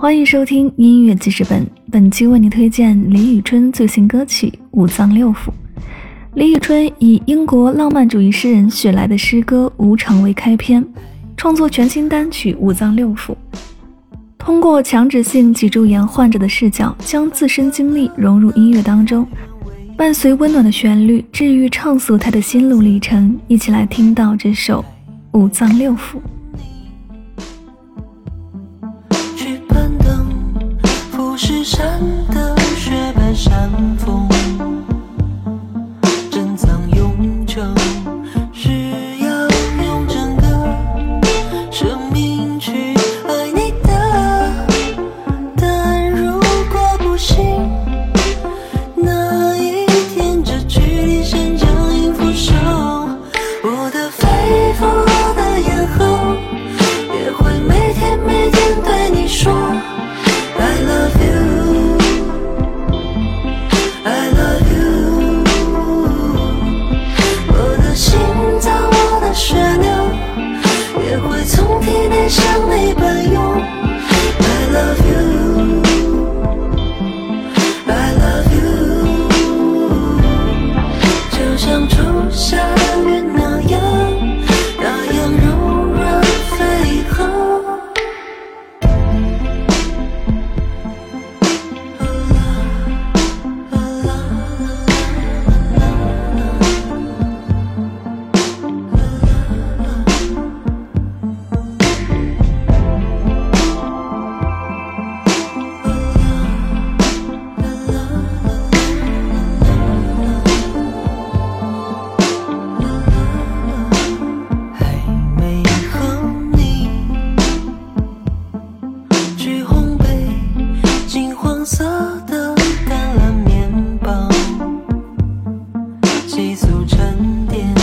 欢迎收听音乐记事本，本期为你推荐李宇春最新歌曲《五脏六腑》。李宇春以英国浪漫主义诗人雪莱的诗歌《无常》为开篇，创作全新单曲《五脏六腑》，通过强直性脊柱炎患者的视角，将自身经历融入音乐当中，伴随温暖的旋律，治愈畅诉他的心路历程。一起来听到这首《五脏六腑》。山的。一组沉淀。